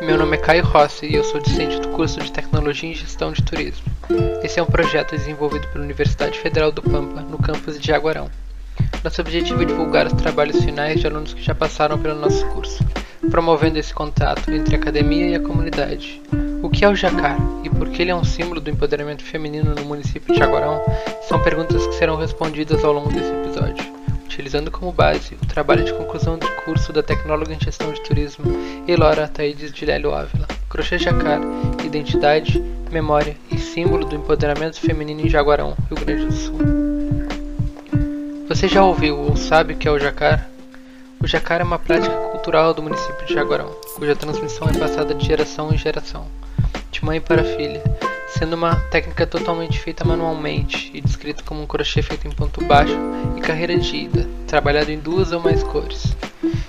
Meu nome é Caio Rossi e eu sou discente do curso de Tecnologia em Gestão de Turismo. Esse é um projeto desenvolvido pela Universidade Federal do Pampa, no campus de Jaguarão. Nosso objetivo é divulgar os trabalhos finais de alunos que já passaram pelo nosso curso, promovendo esse contato entre a academia e a comunidade. O que é o jacar e por que ele é um símbolo do empoderamento feminino no município de Jaguarão são perguntas que serão respondidas ao longo desse episódio utilizando como base o trabalho de conclusão de curso da tecnóloga em gestão de turismo Elora Taides de Lélio Ávila, Crochê Jacar, Identidade, Memória e Símbolo do Empoderamento Feminino em Jaguarão, Rio Grande do Sul. Você já ouviu ou sabe o que é o jacar? O jacar é uma prática cultural do município de Jaguarão, cuja transmissão é passada de geração em geração, de mãe para filha, sendo uma técnica totalmente feita manualmente e descrito como um crochê feito em ponto baixo e carreira de ida, trabalhado em duas ou mais cores.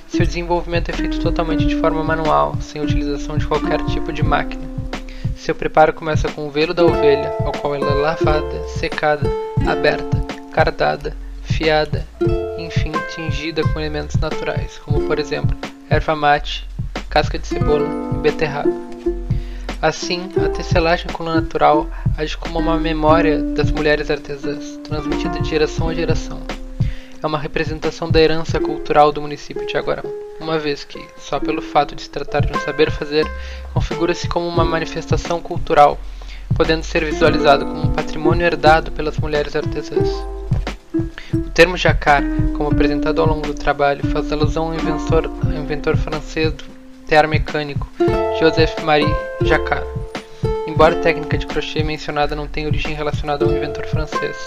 Seu desenvolvimento é feito totalmente de forma manual, sem utilização de qualquer tipo de máquina. Seu preparo começa com o velo da ovelha, ao qual ela é lavada, secada, aberta, cardada, fiada, enfim, tingida com elementos naturais, como por exemplo erva mate, casca de cebola e beterraba. Assim, a tecelagem com lã natural age como uma memória das mulheres artesãs, transmitida de geração a geração. É uma representação da herança cultural do município de Aguarão, uma vez que, só pelo fato de se tratar de um saber fazer, configura-se como uma manifestação cultural, podendo ser visualizado como um patrimônio herdado pelas mulheres artesãs. O termo jacar, como apresentado ao longo do trabalho, faz alusão ao inventor, ao inventor francês do mecânico, Joseph-Marie Jacquard. Embora a técnica de crochê mencionada não tenha origem relacionada a um inventor francês,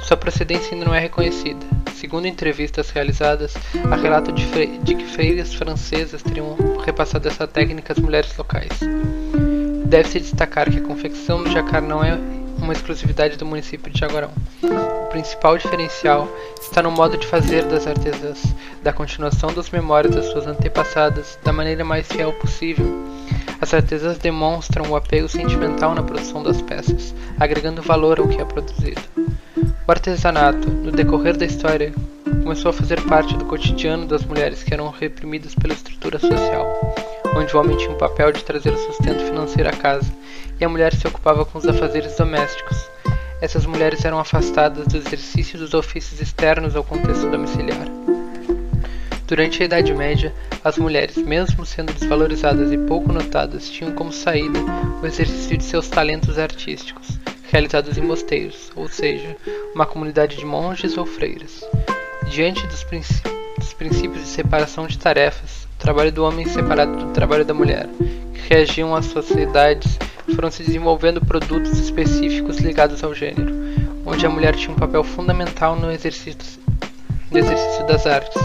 sua procedência ainda não é reconhecida. Segundo entrevistas realizadas, há relato de, de que freiras francesas teriam repassado essa técnica às mulheres locais. Deve-se destacar que a confecção do jacar não é uma exclusividade do município de Jaguarão. O principal diferencial está no modo de fazer das artesãs, da continuação das memórias das suas antepassadas da maneira mais fiel possível. As artesãs demonstram o apego sentimental na produção das peças, agregando valor ao que é produzido. O artesanato, no decorrer da história, começou a fazer parte do cotidiano das mulheres que eram reprimidas pela estrutura social, onde o homem tinha o papel de trazer o sustento financeiro à casa e a mulher se ocupava com os afazeres domésticos. Essas mulheres eram afastadas do exercício dos ofícios externos ao contexto domiciliar. Durante a Idade Média, as mulheres, mesmo sendo desvalorizadas e pouco notadas, tinham como saída o exercício de seus talentos artísticos, realizados em mosteiros, ou seja, uma comunidade de monges ou freiras. Diante dos, princ dos princípios de separação de tarefas, o trabalho do homem separado do trabalho da mulher, que reagiam às sociedades foram se desenvolvendo produtos específicos ligados ao gênero, onde a mulher tinha um papel fundamental no exercício, no exercício das artes,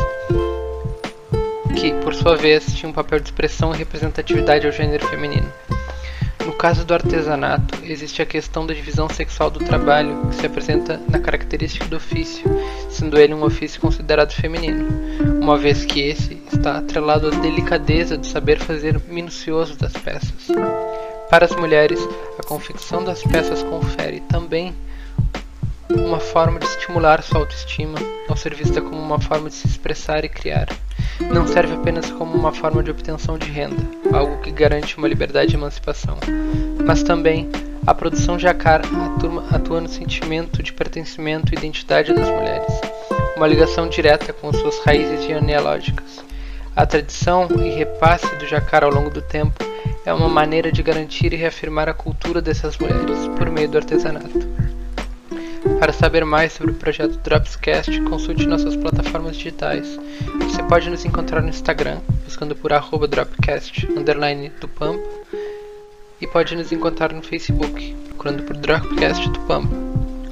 que, por sua vez, tinha um papel de expressão e representatividade ao gênero feminino. No caso do artesanato, existe a questão da divisão sexual do trabalho, que se apresenta na característica do ofício, sendo ele um ofício considerado feminino, uma vez que esse está atrelado à delicadeza do saber fazer minucioso das peças. Para as mulheres, a confecção das peças confere também uma forma de estimular sua autoestima, ao ser vista como uma forma de se expressar e criar. Não serve apenas como uma forma de obtenção de renda, algo que garante uma liberdade de emancipação, mas também a produção de acar atua no sentimento de pertencimento e identidade das mulheres, uma ligação direta com suas raízes genealógicas. A tradição e repasse do jacar ao longo do tempo é uma maneira de garantir e reafirmar a cultura dessas mulheres por meio do artesanato. Para saber mais sobre o projeto Dropscast, consulte nossas plataformas digitais. Você pode nos encontrar no Instagram, buscando por arroba Dropcast, underline do Pampa, e pode nos encontrar no Facebook, procurando por Dropcast do Pampa.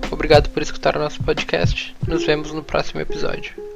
Obrigado por escutar o nosso podcast. Nos vemos no próximo episódio.